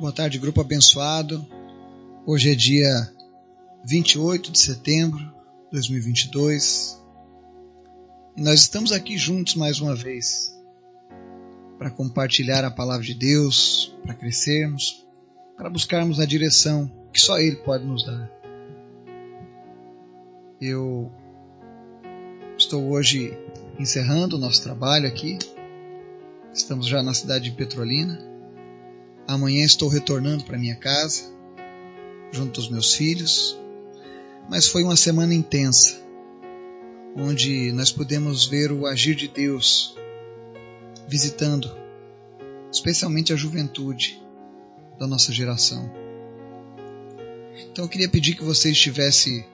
Boa tarde, grupo abençoado. Hoje é dia 28 de setembro de 2022 e nós estamos aqui juntos mais uma vez para compartilhar a palavra de Deus, para crescermos, para buscarmos a direção que só Ele pode nos dar. Eu estou hoje encerrando o nosso trabalho aqui. Estamos já na cidade de Petrolina Amanhã estou retornando para minha casa, junto aos meus filhos, mas foi uma semana intensa, onde nós pudemos ver o agir de Deus visitando, especialmente a juventude da nossa geração. Então eu queria pedir que você estivesse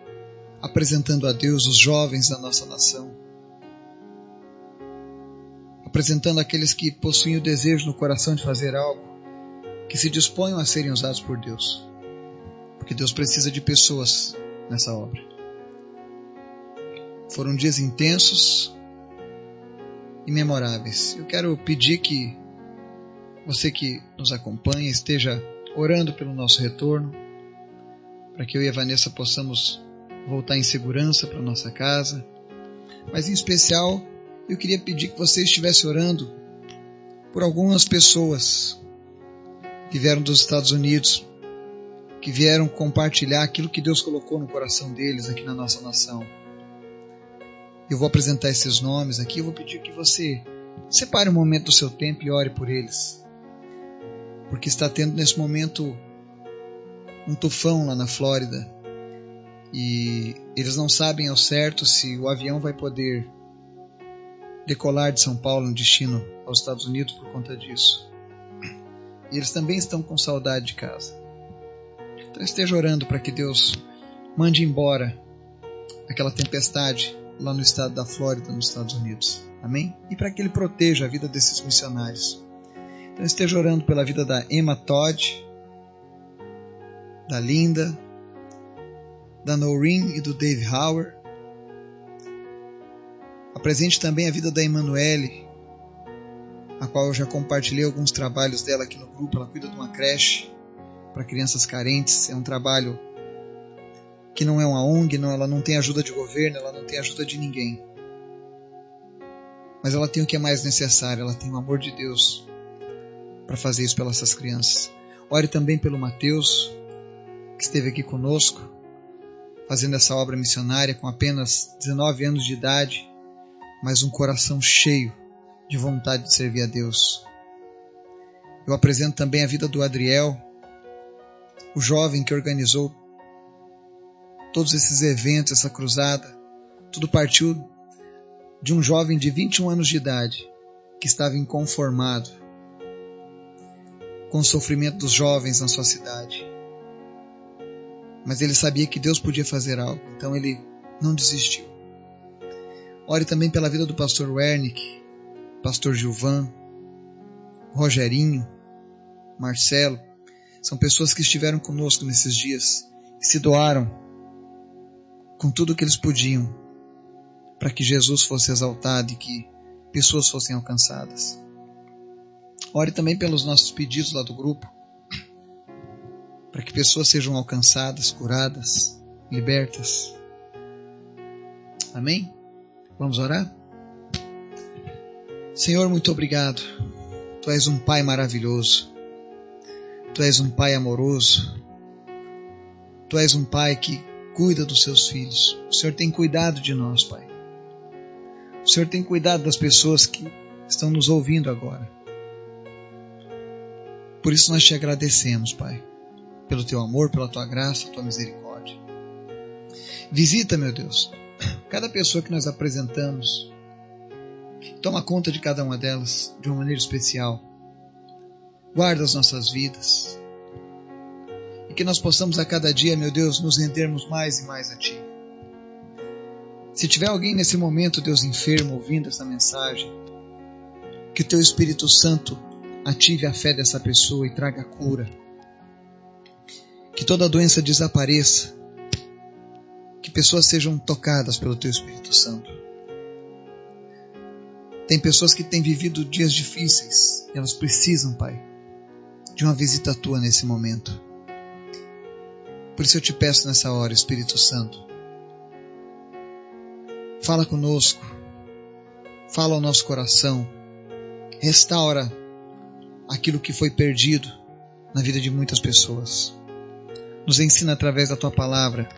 apresentando a Deus os jovens da nossa nação, apresentando aqueles que possuem o desejo no coração de fazer algo que se disponham a serem usados por Deus. Porque Deus precisa de pessoas nessa obra. Foram dias intensos e memoráveis. Eu quero pedir que você que nos acompanha esteja orando pelo nosso retorno, para que eu e a Vanessa possamos voltar em segurança para nossa casa. Mas em especial, eu queria pedir que você estivesse orando por algumas pessoas que vieram dos Estados Unidos, que vieram compartilhar aquilo que Deus colocou no coração deles aqui na nossa nação. Eu vou apresentar esses nomes aqui, eu vou pedir que você separe um momento do seu tempo e ore por eles. Porque está tendo nesse momento um tufão lá na Flórida e eles não sabem ao certo se o avião vai poder decolar de São Paulo no destino aos Estados Unidos por conta disso. E eles também estão com saudade de casa. Então esteja orando para que Deus mande embora aquela tempestade lá no estado da Flórida, nos Estados Unidos. Amém? E para que Ele proteja a vida desses missionários. Então esteja orando pela vida da Emma Todd, da Linda, da Noreen e do Dave Hauer. Apresente também a vida da Emanuele, a qual eu já compartilhei alguns trabalhos dela aqui no grupo. Ela cuida de uma creche para crianças carentes. É um trabalho que não é uma ONG, não, ela não tem ajuda de governo, ela não tem ajuda de ninguém. Mas ela tem o que é mais necessário, ela tem o amor de Deus para fazer isso pelas essas crianças. Ore também pelo Mateus, que esteve aqui conosco, fazendo essa obra missionária com apenas 19 anos de idade, mas um coração cheio de vontade de servir a Deus. Eu apresento também a vida do Adriel, o jovem que organizou todos esses eventos, essa cruzada. Tudo partiu de um jovem de 21 anos de idade que estava inconformado com o sofrimento dos jovens na sua cidade. Mas ele sabia que Deus podia fazer algo, então ele não desistiu. Ore também pela vida do pastor Wernick, Pastor Gilvan, Rogerinho, Marcelo, são pessoas que estiveram conosco nesses dias e se doaram com tudo o que eles podiam para que Jesus fosse exaltado e que pessoas fossem alcançadas. Ore também pelos nossos pedidos lá do grupo, para que pessoas sejam alcançadas, curadas, libertas. Amém? Vamos orar? Senhor, muito obrigado. Tu és um Pai maravilhoso. Tu és um Pai amoroso. Tu és um Pai que cuida dos seus filhos. O Senhor tem cuidado de nós, Pai. O Senhor tem cuidado das pessoas que estão nos ouvindo agora. Por isso nós te agradecemos, Pai, pelo teu amor, pela tua graça, tua misericórdia. Visita, meu Deus, cada pessoa que nós apresentamos Toma conta de cada uma delas de uma maneira especial. Guarda as nossas vidas. E que nós possamos a cada dia, meu Deus, nos rendermos mais e mais a Ti. Se tiver alguém nesse momento, Deus enfermo, ouvindo essa mensagem, que o Teu Espírito Santo ative a fé dessa pessoa e traga cura. Que toda doença desapareça. Que pessoas sejam tocadas pelo Teu Espírito Santo. Tem pessoas que têm vivido dias difíceis e elas precisam, Pai, de uma visita tua nesse momento. Por isso eu te peço nessa hora, Espírito Santo, fala conosco, fala ao nosso coração, restaura aquilo que foi perdido na vida de muitas pessoas. Nos ensina através da tua palavra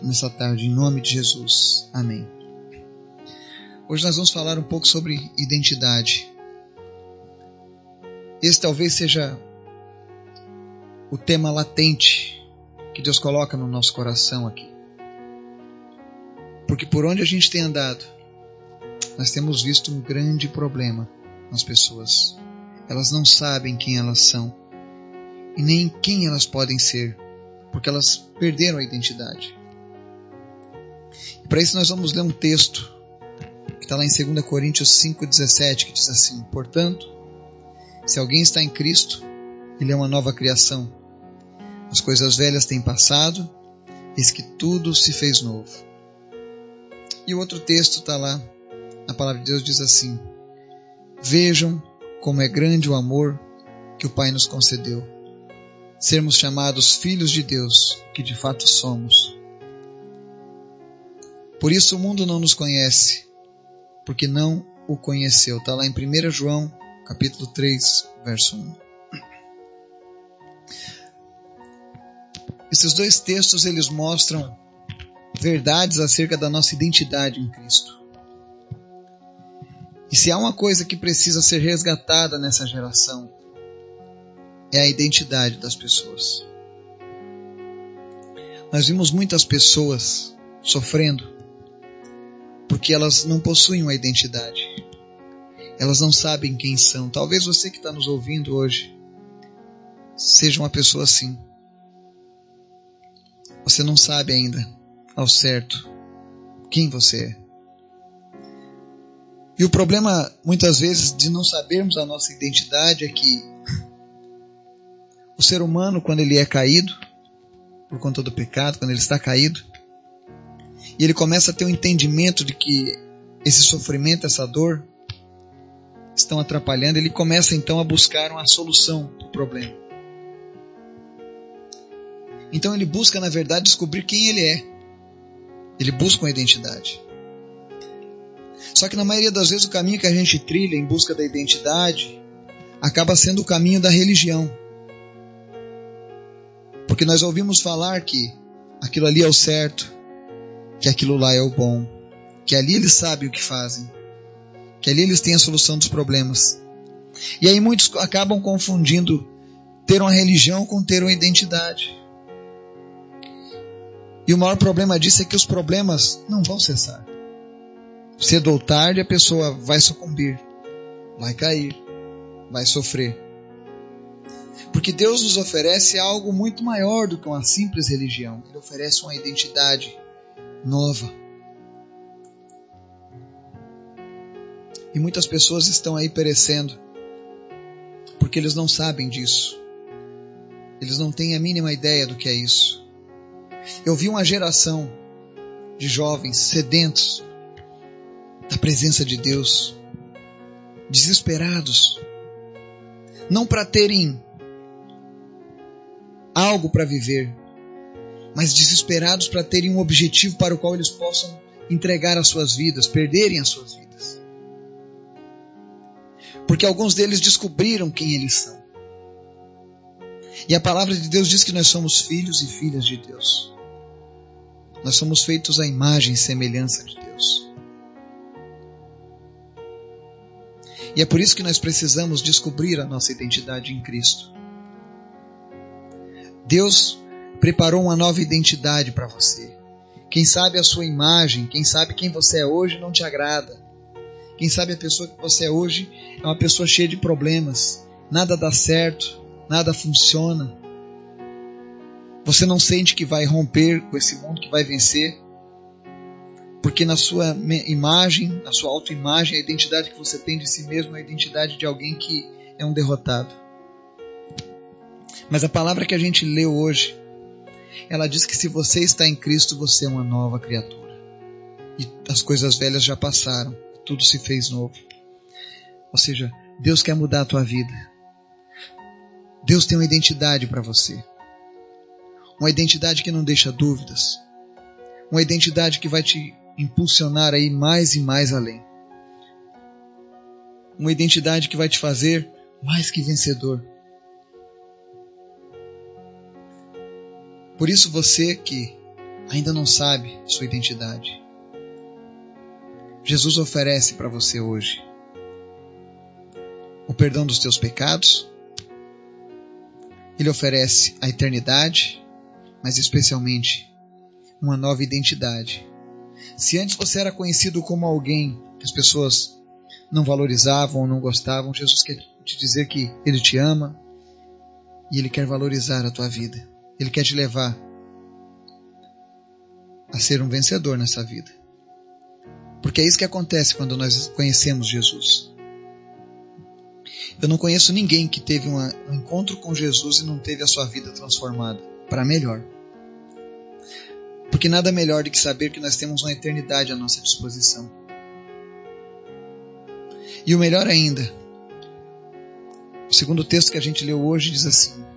nessa tarde, em nome de Jesus. Amém. Hoje nós vamos falar um pouco sobre identidade. Esse talvez seja o tema latente que Deus coloca no nosso coração aqui. Porque por onde a gente tem andado, nós temos visto um grande problema nas pessoas. Elas não sabem quem elas são e nem quem elas podem ser, porque elas perderam a identidade. Para isso nós vamos ler um texto está lá em 2 Coríntios 5,17, que diz assim: Portanto, se alguém está em Cristo, ele é uma nova criação. As coisas velhas têm passado, eis que tudo se fez novo. E o outro texto está lá, a palavra de Deus diz assim: Vejam como é grande o amor que o Pai nos concedeu. Sermos chamados filhos de Deus, que de fato somos. Por isso o mundo não nos conhece, porque não o conheceu. Está lá em 1 João, capítulo 3, verso 1. Esses dois textos eles mostram verdades acerca da nossa identidade em Cristo. E se há uma coisa que precisa ser resgatada nessa geração, é a identidade das pessoas. Nós vimos muitas pessoas sofrendo porque elas não possuem uma identidade. Elas não sabem quem são. Talvez você que está nos ouvindo hoje seja uma pessoa assim. Você não sabe ainda ao certo quem você é. E o problema, muitas vezes, de não sabermos a nossa identidade é que o ser humano, quando ele é caído, por conta do pecado, quando ele está caído, e ele começa a ter um entendimento de que esse sofrimento, essa dor, estão atrapalhando, ele começa então a buscar uma solução para o problema. Então ele busca, na verdade, descobrir quem ele é. Ele busca uma identidade. Só que na maioria das vezes o caminho que a gente trilha em busca da identidade acaba sendo o caminho da religião. Porque nós ouvimos falar que aquilo ali é o certo, que aquilo lá é o bom, que ali eles sabem o que fazem, que ali eles têm a solução dos problemas. E aí muitos acabam confundindo ter uma religião com ter uma identidade. E o maior problema disso é que os problemas não vão cessar cedo ou tarde a pessoa vai sucumbir, vai cair, vai sofrer. Porque Deus nos oferece algo muito maior do que uma simples religião. Ele oferece uma identidade nova. E muitas pessoas estão aí perecendo porque eles não sabem disso. Eles não têm a mínima ideia do que é isso. Eu vi uma geração de jovens sedentos da presença de Deus, desesperados, não para terem algo para viver, mas desesperados para terem um objetivo para o qual eles possam entregar as suas vidas, perderem as suas vidas. Porque alguns deles descobriram quem eles são. E a palavra de Deus diz que nós somos filhos e filhas de Deus. Nós somos feitos à imagem e semelhança de Deus. E é por isso que nós precisamos descobrir a nossa identidade em Cristo. Deus preparou uma nova identidade para você. Quem sabe a sua imagem, quem sabe quem você é hoje não te agrada. Quem sabe a pessoa que você é hoje é uma pessoa cheia de problemas. Nada dá certo, nada funciona. Você não sente que vai romper com esse mundo, que vai vencer porque na sua imagem, na sua autoimagem, a identidade que você tem de si mesmo é a identidade de alguém que é um derrotado. Mas a palavra que a gente leu hoje, ela diz que se você está em Cristo, você é uma nova criatura. E as coisas velhas já passaram, tudo se fez novo. Ou seja, Deus quer mudar a tua vida. Deus tem uma identidade para você. Uma identidade que não deixa dúvidas. Uma identidade que vai te impulsionar aí mais e mais além. Uma identidade que vai te fazer mais que vencedor. Por isso você que ainda não sabe sua identidade, Jesus oferece para você hoje o perdão dos teus pecados, ele oferece a eternidade, mas especialmente uma nova identidade. Se antes você era conhecido como alguém que as pessoas não valorizavam ou não gostavam, Jesus quer te dizer que Ele te ama e Ele quer valorizar a tua vida. Ele quer te levar a ser um vencedor nessa vida. Porque é isso que acontece quando nós conhecemos Jesus. Eu não conheço ninguém que teve um encontro com Jesus e não teve a sua vida transformada para melhor. Porque nada melhor do que saber que nós temos uma eternidade à nossa disposição. E o melhor ainda, o segundo texto que a gente leu hoje diz assim: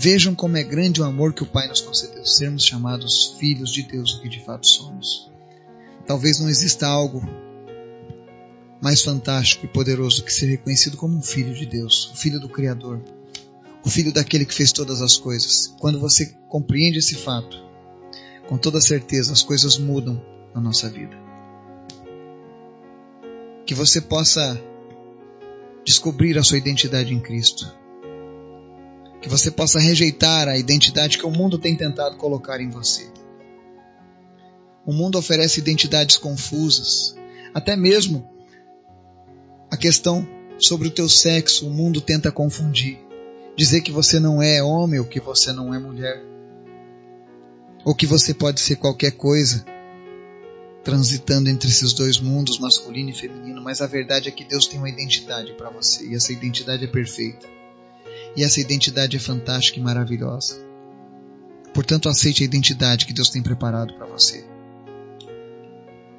Vejam como é grande o amor que o Pai nos concedeu, sermos chamados filhos de Deus, o que de fato somos. Talvez não exista algo mais fantástico e poderoso que ser reconhecido como um filho de Deus, o filho do Criador, o filho daquele que fez todas as coisas. Quando você compreende esse fato, com toda certeza as coisas mudam na nossa vida. Que você possa descobrir a sua identidade em Cristo. Que você possa rejeitar a identidade que o mundo tem tentado colocar em você. O mundo oferece identidades confusas, até mesmo a questão sobre o teu sexo, o mundo tenta confundir, dizer que você não é homem ou que você não é mulher, ou que você pode ser qualquer coisa, transitando entre esses dois mundos, masculino e feminino, mas a verdade é que Deus tem uma identidade para você. E essa identidade é perfeita. E essa identidade é fantástica e maravilhosa. Portanto, aceite a identidade que Deus tem preparado para você.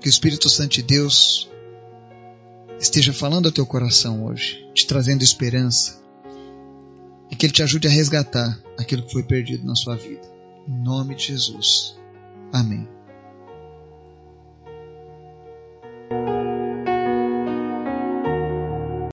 Que o Espírito Santo de Deus esteja falando ao teu coração hoje, te trazendo esperança, e que Ele te ajude a resgatar aquilo que foi perdido na sua vida. Em nome de Jesus. Amém.